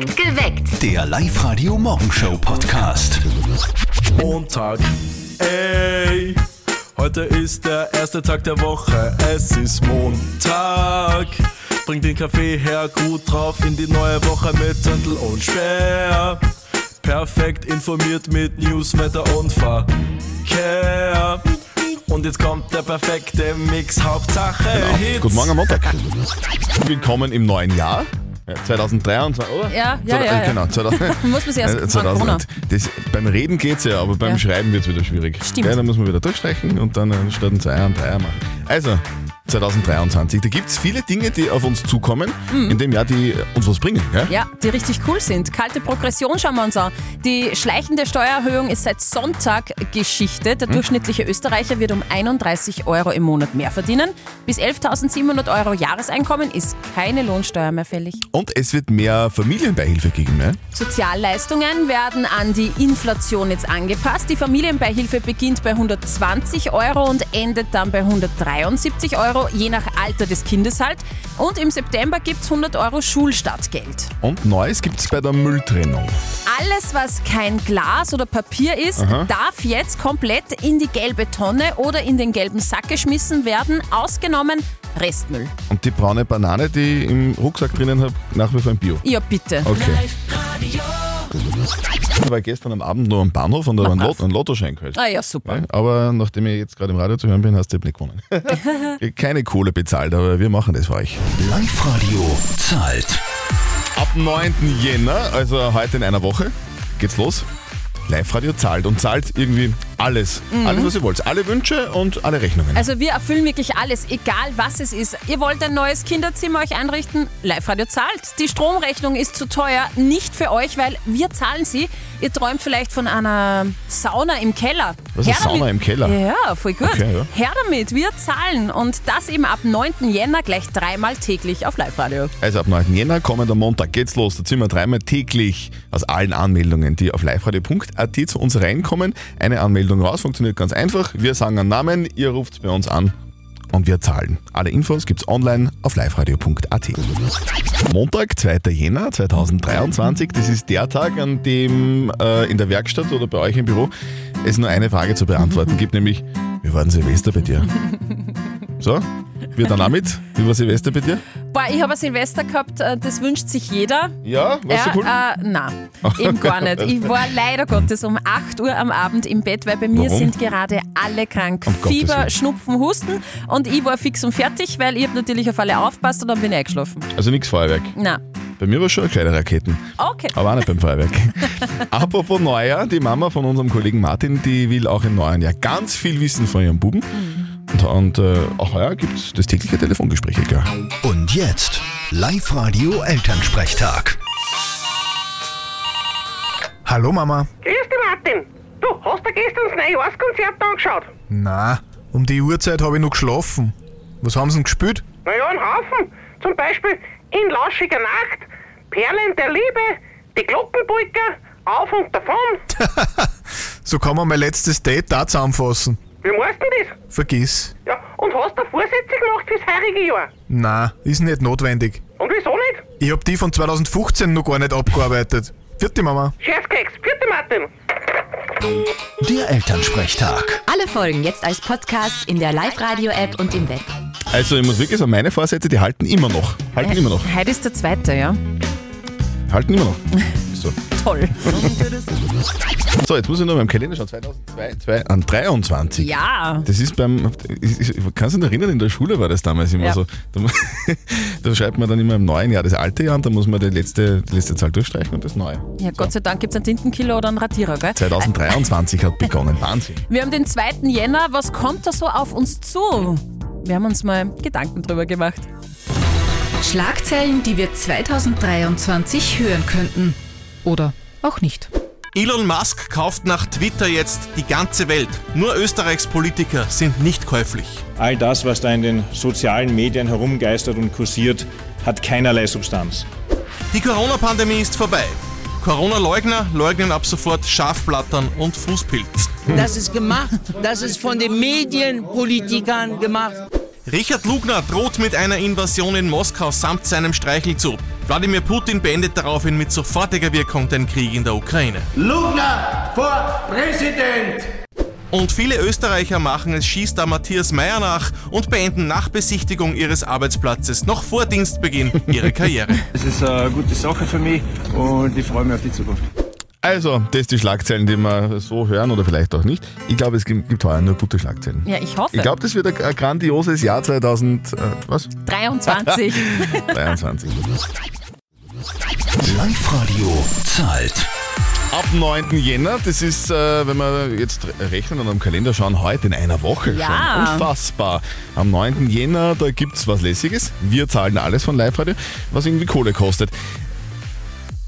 Geweckt. Der Live-Radio-Morgenshow-Podcast. Montag. Ey, heute ist der erste Tag der Woche. Es ist Montag. Bring den Kaffee her, gut drauf in die neue Woche mit Zettel und Sperr. Perfekt informiert mit News, Wetter und Verkehr. Und jetzt kommt der perfekte Mix, Hauptsache Hits. Guten Morgen am Montag. Willkommen im neuen Jahr. Ja, 2023, oder? Ja, ja, Zwei- ja, ja. Genau, 2000, Muss man sich erst äh, fragen, Corona. das, Beim Reden geht's ja, aber beim Ja. Schreiben wird's wieder schwierig. Stimmt. Ja, dann muss man wieder durchstreichen und dann äh, statt ein Zweier und Dreier machen. Also, 2023. Da gibt's viele Dinge, die auf uns zukommen in dem Jahr, die uns was bringen. Gell? Mhm. Ja, die richtig cool sind. Kalte Progression schauen wir uns an. Die schleichende Steuererhöhung ist seit Sonntag Geschichte. Der durchschnittliche Österreicher wird um 31 Euro im Monat mehr verdienen. Bis 11.700 Euro Jahreseinkommen ist keine Lohnsteuer mehr fällig. Und es wird mehr Familienbeihilfe geben. Ne? Sozialleistungen werden an die Inflation jetzt angepasst. Die Familienbeihilfe beginnt bei 120 Euro und endet dann bei 173 Euro, je nach Alter des Kindes halt. Und im September gibt es 100 Euro Schulstartgeld. Und Neues gibt's bei der Mülltrennung. Alles, was kein Glas oder Papier ist, darf jetzt komplett in die gelbe Tonne oder in den gelben Sack geschmissen werden, ausgenommen Restmüll. Und die braune Banane, die ich im Rucksack drinnen habe, nach wie vor ein Bio. Ja, bitte. Okay. Ich war gestern am Abend noch am Bahnhof und da war ein, Lot, ein Lottoschein geholt. Ah ja, super. Ja, Aber nachdem ich jetzt gerade im Radio zu hören bin, hast du nicht gewonnen. Keine Kohle bezahlt, aber wir machen das für euch. Live-Radio zahlt. Ab 9. Jänner, also heute in einer Woche, geht's los. Live-Radio zahlt und zahlt irgendwie alles. Alles, was ihr wollt. Alle Wünsche und alle Rechnungen. Also wir erfüllen wirklich alles, egal was es ist. Ihr wollt ein neues Kinderzimmer euch einrichten? Live-Radio zahlt. Die Stromrechnung ist zu teuer, nicht für euch, weil wir zahlen sie. Ihr träumt vielleicht von einer Sauna im Keller. Was ist Sauna im Keller? Ja, voll gut. Okay, ja. Her damit, wir zahlen. Und das eben ab 9. Jänner gleich dreimal täglich auf Live-Radio. Also ab 9. Jänner, kommender Montag geht's los. Da ziehen wir dreimal täglich aus allen Anmeldungen, die auf liveradio.at zu uns reinkommen. Eine Anmeldung raus, funktioniert ganz einfach. Wir sagen einen Namen, ihr ruft bei uns an und wir zahlen. Alle Infos gibt's online auf liveradio.at. Montag, 2. Jänner 2023, das ist der Tag, an dem äh, in der Werkstatt oder bei euch im Büro es nur eine Frage zu beantworten gibt, nämlich, wie war denn Silvester bei dir? So, wir dann auch mit. Wie war Silvester bei dir? Boah, ich habe ein Silvester gehabt, äh, das wünscht sich jeder. Ja, warst du cool? Ja, äh, nein, eben gar nicht. Ich war leider Gottes um 8 Uhr am Abend im Bett, weil bei mir Warum? sind gerade alle krank. Um Fieber. Schnupfen, Husten und ich war fix und fertig, weil ich habe natürlich auf alle aufpasst und dann bin ich eingeschlafen. Also nichts Feuerwerk. Na, Bei mir war schon kleine Raketen, okay. aber auch nicht beim Feuerwerk. Apropos Neujahr, die Mama von unserem Kollegen Martin, die will auch im neuen Jahr ganz viel wissen von ihrem Buben. Und, und äh, auch heuer gibt es das tägliche Telefongespräch, klar. Und jetzt Live-Radio Elternsprechtag. Hallo Mama. Grüß dich, Martin. Du, hast du gestern das Neujahrskonzert angeschaut? Na, um die Uhrzeit habe ich noch geschlafen. Was haben sie denn gespielt? Naja, ein Haufen. Zum Beispiel In lauschiger Nacht, Perlen der Liebe, Die Glockenbrücke, Auf und davon. So kann man mein letztes Date da zusammenfassen. Wie meinst du das? Vergiss. Ja, und hast du Vorsätze gemacht fürs heurige Jahr? Na, ist nicht notwendig. Und wieso nicht? Ich hab die von 2015 noch gar nicht abgearbeitet. Vierte Mama. Scherzkeks, vierte Martin. Der Elternsprechtag. Alle Folgen jetzt als Podcast in der Live-Radio-App und im Web. Also ich muss wirklich sagen, meine Vorsätze, die halten immer noch. Halten immer noch. Heute ist der zweite, ja. Halten immer noch. So. Toll. so, jetzt muss ich noch beim Kalender schauen. 2023. Ja. Das ist beim, ist- ist- kannst du dich erinnern, in der Schule war das damals immer Ja. so. Da, da schreibt man dann immer im neuen Jahr das alte Jahr und dann muss man die letzte, die letzte Zahl durchstreichen und das neue. Ja, Gott sei Dank gibt es einen Tintenkiller oder einen Radierer, gell? 2023 hat begonnen. Wahnsinn. Wir haben den 2. Jänner. Was kommt da so auf uns zu? Wir haben uns mal Gedanken drüber gemacht. Schlagzeilen, die wir 2023 hören könnten. Oder auch nicht. Elon Musk kauft nach Twitter jetzt die ganze Welt. Nur Österreichs Politiker sind nicht käuflich. All das, was da in den sozialen Medien herumgeistert und kursiert, hat keinerlei Substanz. Die Corona-Pandemie ist vorbei. Corona-Leugner leugnen ab sofort Schafblattern und Fußpilz. Das ist gemacht. Das ist von den Medienpolitikern gemacht. Richard Lugner droht mit einer Invasion in Moskau samt seinem Streichelzoo. Wladimir Putin beendet daraufhin mit sofortiger Wirkung den Krieg in der Ukraine. Lugner vor Präsident! Und viele Österreicher machen es Skistar Matthias Meyer nach und beenden nach Besichtigung ihres Arbeitsplatzes noch vor Dienstbeginn ihre Karriere. Es ist eine gute Sache für mich und ich freue mich auf die Zukunft. Also, das sind die Schlagzeilen, die wir so hören oder vielleicht auch nicht. Ich glaube, es gibt gibt heuer nur gute Schlagzeilen. Ja, ich hoffe. Ich glaube, das wird ein, ein grandioses Jahr 2000, äh, was? 23. 23. Live-Radio zahlt. Ab 9. Jänner, das ist, äh, wenn wir jetzt rechnen und am Kalender schauen, heute in einer Woche Ja. schon. Unfassbar. Am 9. Jänner, da gibt es was Lässiges. Wir zahlen alles von Live-Radio, was irgendwie Kohle kostet.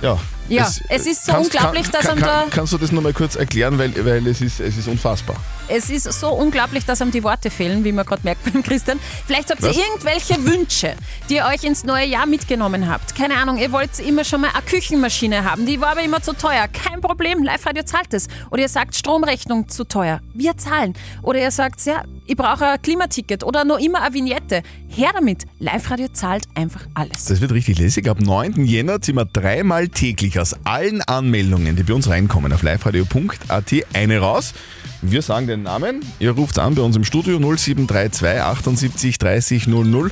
Ja. Ja, es ist so unglaublich, dass kann, am da- kann, Kannst du das nochmal kurz erklären, weil, weil es, ist, es ist unfassbar. Es ist so unglaublich, dass einem die Worte fehlen, wie man gerade merkt beim Christian. Vielleicht habt ihr Was? irgendwelche Wünsche, die ihr euch ins neue Jahr mitgenommen habt. Keine Ahnung, ihr wollt immer schon mal eine Küchenmaschine haben, die war aber immer zu teuer. Kein Problem, Live-Radio zahlt es. Oder ihr sagt, Stromrechnung zu teuer. Wir zahlen. Oder ihr sagt, ja, ich brauche ein Klimaticket oder noch immer eine Vignette. Her damit, Live-Radio zahlt einfach alles. Das wird richtig lässig. Ab 9. Jänner ziehen wir dreimal täglich aus allen Anmeldungen, die bei uns reinkommen, auf liveradio.at eine raus. Wir sagen den Namen, ihr ruft an bei uns im Studio 0732 78 30 00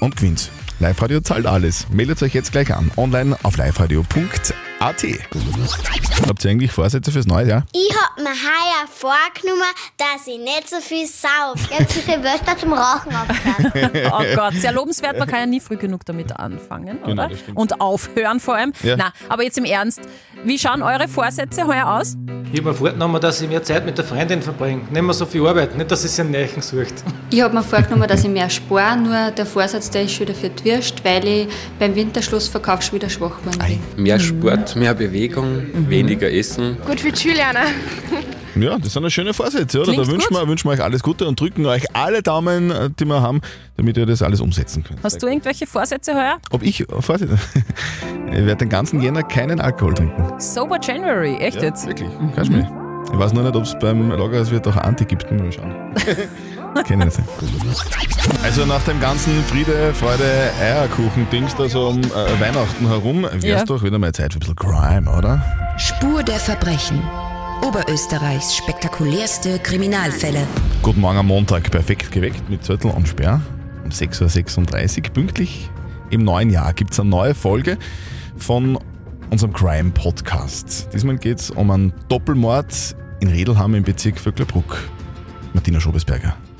und gewinnt. Live-Radio zahlt alles. Meldet euch jetzt gleich an, online auf liveradio.at. Habt ihr eigentlich Vorsätze fürs neue Jahr? Ich hab mir heuer vorgenommen, dass ich nicht so viel sauf. Ich hab Silvester zum Rauchen aufgehört. Oh Gott, sehr lobenswert, man kann ja nie früh genug damit anfangen, Genau, oder? das stimmt. Und aufhören vor allem. Ja. Na, aber jetzt im Ernst, wie schauen eure Vorsätze heuer aus? Ich habe mir vorgenommen, dass ich mehr Zeit mit der Freundin verbringe. Nicht mehr so viel Arbeit, nicht, dass sie sich einen Neichen sucht. Ich habe mir vorgenommen, dass ich mehr spare, nur der Vorsatz, der ist schon wieder für die Würst, weil ich beim Winterschlussverkauf schon wieder schwach geworden bin. Mehr Sport, mehr Bewegung, weniger Essen. Gut für die Schülerner. Ja, das sind ja schöne Vorsätze, oder? Klingt da wünschen wir, wünschen wir euch alles Gute und drücken euch alle Daumen, äh, die wir haben, damit ihr das alles umsetzen könnt. Hast du irgendwelche Vorsätze heuer? Ob ich, Vorsicht, ich werde den ganzen Jänner keinen Alkohol trinken. Sober January, echt Ja, jetzt? Wirklich, kannst du mich. Ich weiß nur nicht, ob es beim Lagerhauswirt auch Anti gibt. Mal schauen. Kennen nicht. Also nach dem ganzen Friede, Freude, Eierkuchen-Dings da so um äh, Weihnachten herum, wäre es Ja. doch wieder mal Zeit für ein bisschen Crime, oder? Spur der Verbrechen. Oberösterreichs spektakulärste Kriminalfälle. Guten Morgen am Montag, perfekt geweckt mit Zettel und Sperr. Um 6.36 Uhr pünktlich im neuen Jahr gibt es eine neue Folge von unserem Crime-Podcast. Diesmal geht es um einen Doppelmord in Redelham im Bezirk Vöcklerbruck. Martina Schobesberger.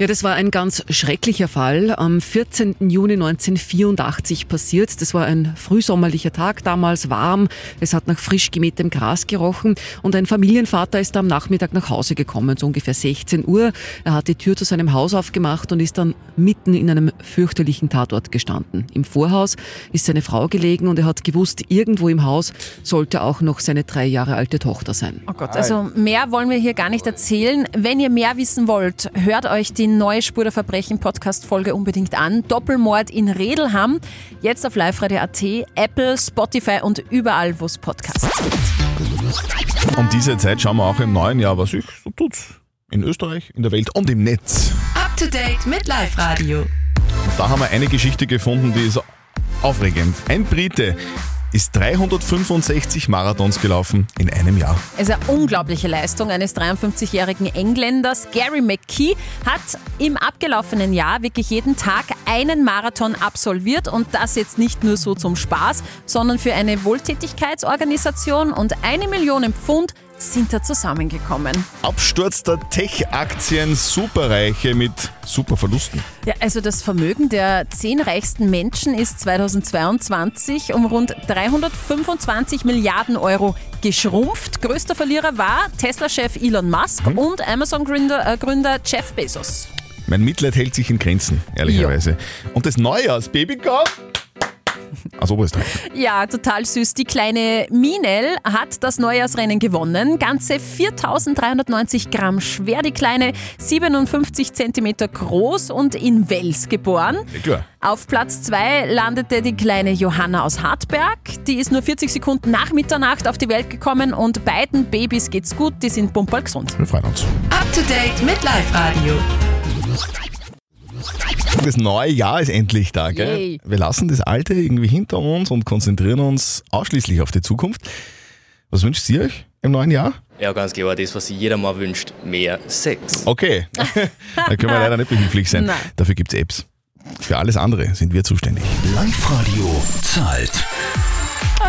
Ja, das war ein ganz schrecklicher Fall. Am 14. Juni 1984 passiert. Das war ein frühsommerlicher Tag, damals warm. Es hat nach frisch gemähtem Gras gerochen und ein Familienvater ist am Nachmittag nach Hause gekommen, so ungefähr 16 Uhr. Er hat die Tür zu seinem Haus aufgemacht und ist dann mitten in einem fürchterlichen Tatort gestanden. Im Vorhaus ist seine Frau gelegen und er hat gewusst, irgendwo im Haus sollte auch noch seine drei Jahre alte Tochter sein. Oh Gott, also mehr wollen wir hier gar nicht erzählen. Wenn ihr mehr wissen wollt, hört euch die neue Spur der Verbrechen Podcast-Folge unbedingt an. Doppelmord in Redelham. Jetzt auf liveradio.at, Apple, Spotify und überall, wo es Podcasts gibt. Um diese Zeit schauen wir auch im neuen Jahr, was sich so tut. In Österreich, in der Welt und im Netz. Up to date mit Live Radio. Und da haben wir eine Geschichte gefunden, die ist aufregend. Ein Brite ist 365 Marathons gelaufen in einem Jahr. Es ist eine unglaubliche Leistung eines 53-jährigen Engländers. Gary McKee hat im abgelaufenen Jahr wirklich jeden Tag einen Marathon absolviert und das jetzt nicht nur so zum Spaß, sondern für eine Wohltätigkeitsorganisation und eine Million Pfund sind da zusammengekommen. Absturz der Tech-Aktien, Superreiche mit super Verlusten. Ja, also das Vermögen der zehn reichsten Menschen ist 2022 um rund 325 Milliarden Euro geschrumpft. Größter Verlierer war Tesla-Chef Elon Musk und Amazon-Gründer äh, Gründer Jeff Bezos. Mein Mitleid hält sich in Grenzen, ehrlicherweise. Und das Neujahrsbaby kommt aus Oberösterreich. Ja, total süß. Die kleine Minel hat das Neujahrsrennen gewonnen. Ganze 4390 Gramm schwer, die kleine 57 Zentimeter groß und in Wels geboren. Ja, klar. Auf Platz 2 landete die kleine Johanna aus Hartberg. Die ist nur 40 Sekunden nach Mitternacht auf die Welt gekommen und beiden Babys geht's gut, die sind pumperl gesund. Wir freuen uns. Up to date mit Live Radio. Das neue Jahr ist endlich da, gell? Yay. Wir lassen das alte irgendwie hinter uns und konzentrieren uns ausschließlich auf die Zukunft. Was wünscht ihr euch im neuen Jahr? Ja, ganz klar, das, was sich jeder mal wünscht, mehr Sex. Okay, da können wir leider nicht behilflich sein. Nein. Dafür gibt es Apps. Für alles andere sind wir zuständig. Live-Radio zahlt.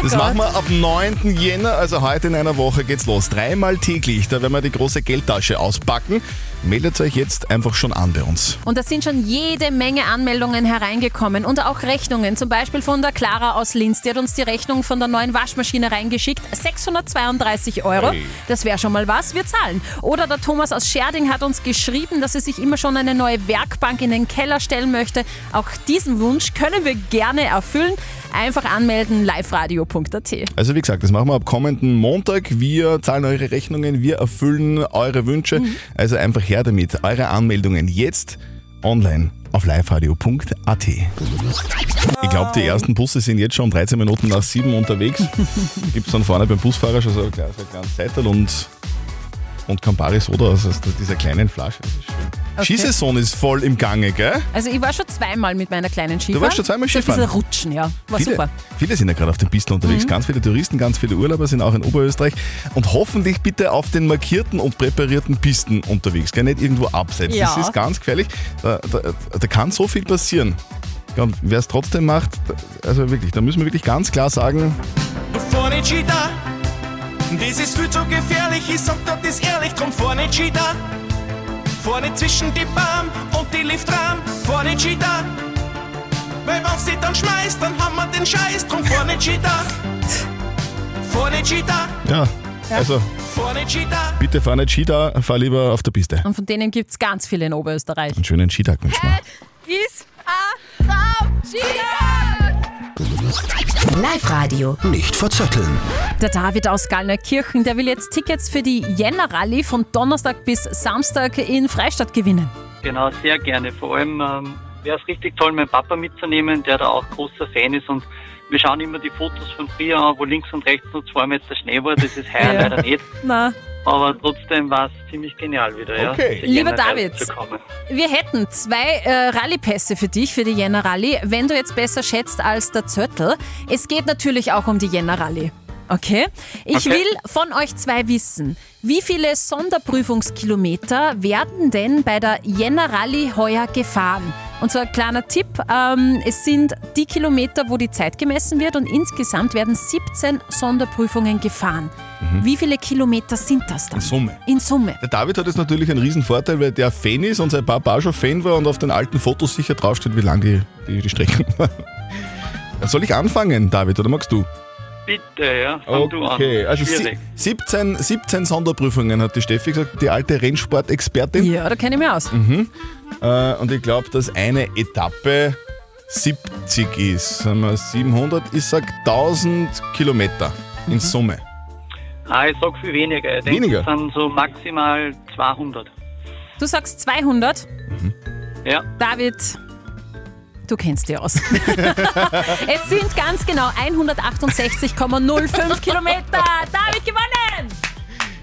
Das machen wir ab 9. Jänner, also heute in einer Woche geht's los. Dreimal täglich, da werden wir die große Geldtasche auspacken. Meldet euch jetzt einfach schon an bei uns. Und da sind schon jede Menge Anmeldungen hereingekommen und auch Rechnungen. Zum Beispiel von der Clara aus Linz. Die hat uns die Rechnung von der neuen Waschmaschine reingeschickt. 632 Euro. Hey. Das wäre schon mal was. Wir zahlen. Oder der Thomas aus Scherding hat uns geschrieben, dass er sich immer schon eine neue Werkbank in den Keller stellen möchte. Auch diesen Wunsch können wir gerne erfüllen. Einfach anmelden, liveradio.at. Also wie gesagt, das machen wir ab kommenden Montag. Wir zahlen eure Rechnungen, wir erfüllen eure Wünsche. Also einfach her damit. Eure Anmeldungen jetzt online auf liveradio.at. Ich glaube, die ersten Busse sind jetzt schon um 13 Minuten nach 7 unterwegs. Gibt es dann vorne beim Busfahrer schon so ein kleines, Seital und, und Campari Soda aus aus dieser kleinen Flasche. Das ist schön. Okay. Skisaison ist voll im Gange, gell? Also ich war schon zweimal mit meiner kleinen Skifahren. warst schon zweimal So Skifahren? Ein bisschen rutschen, ja. War viele, super. viele sind ja gerade auf den Pisten unterwegs. Mhm. Ganz viele Touristen, ganz viele Urlauber sind auch in Oberösterreich und hoffentlich bitte auf den markierten und präparierten Pisten unterwegs. Gell? Nicht irgendwo abseits. Ja. Das ist ganz gefährlich. Da, da, da kann so viel passieren. Ja, und wer es trotzdem macht, also wirklich, da müssen wir wirklich ganz klar sagen, nicht Cheetah, das ist viel zu gefährlich, ich sag dir das ehrlich, drum Cheetah. Fahr nicht zwischen die Bahn und die Liftrahmen, nicht Cheetah. Weil wenn's dich dann schmeißt, dann haben wir den Scheiß, drum Cheetah. Fahr nicht Cheetah, ja, also nicht Cheetah. bitte fahr nicht Skida, fahr lieber auf der Piste. Und von denen gibt es ganz viele in Oberösterreich. Einen schönen Skitag wünschen wir. Ist a Frau Live-Radio. Nicht verzetteln. Der David aus Gallnerkirchen, der will jetzt Tickets für die Jänner-Rallye von Donnerstag bis Samstag in Freistadt gewinnen. Genau, sehr gerne. Vor allem ähm, wäre es richtig toll, meinen Papa mitzunehmen, der da auch großer Fan ist. Und wir schauen immer die Fotos von früher an, wo links und rechts nur zwei Meter Schnee war. Das ist heuer Ja. leider nicht. Na, Aber trotzdem war es ziemlich genial wieder. Okay. Ja, Lieber Jänner David. wir hätten zwei äh, Rallye-Pässe für dich, für die Jänner-Rallye, wenn du jetzt besser schätzt als der Zöttl. Es geht natürlich auch um die Jänner-Rallye. Okay? Ich Okay. will von euch zwei wissen, wie viele Sonderprüfungskilometer werden denn bei der Jänner-Rallye heuer gefahren? Und so ein kleiner Tipp, ähm, es sind die Kilometer, wo die Zeit gemessen wird und insgesamt werden 17 Sonderprüfungen gefahren. Mhm. Wie viele Kilometer sind das dann? In Summe. In Summe. Der David hat jetzt natürlich einen riesen Vorteil, weil der Fan ist und sein Papa schon Fan war und auf den alten Fotos sicher draufsteht, wie lang die, die, die Strecken war. Soll ich anfangen, David, oder magst du? Bitte, ja, fang du an. Okay, also sie- Schwierig. 17, 17 Sonderprüfungen hat die Steffi gesagt, die alte Rennsportexpertin. Ja, da kenne ich mich aus. Mhm. Äh, und ich glaube, dass eine Etappe 70 ist. Sagen wir 700, ich sag 1000 Kilometer Mhm. in Summe. Ah, ich sag viel weniger. Ich denke, Weniger? es sind so maximal 200. Du sagst 200. Ja. David, du kennst dich aus. es sind ganz genau 168,05 Kilometer. David gewonnen!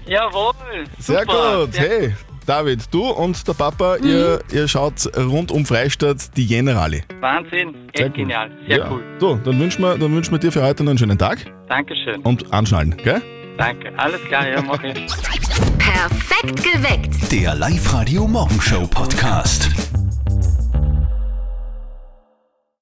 Jawohl. Sehr super. gut, hey. David, du und der Papa, Mhm. ihr, ihr schaut rund um Freistadt die Jänner-Rallye. Wahnsinn, Sehr echt gut. genial. Sehr Ja. cool. So, dann wünschen wir, dann wünschen wir dir für heute noch einen schönen Tag Dankeschön. und anschnallen, gell? Danke. Alles klar, ja, mach ich. Perfekt geweckt. Der Live-Radio Morgenshow Podcast.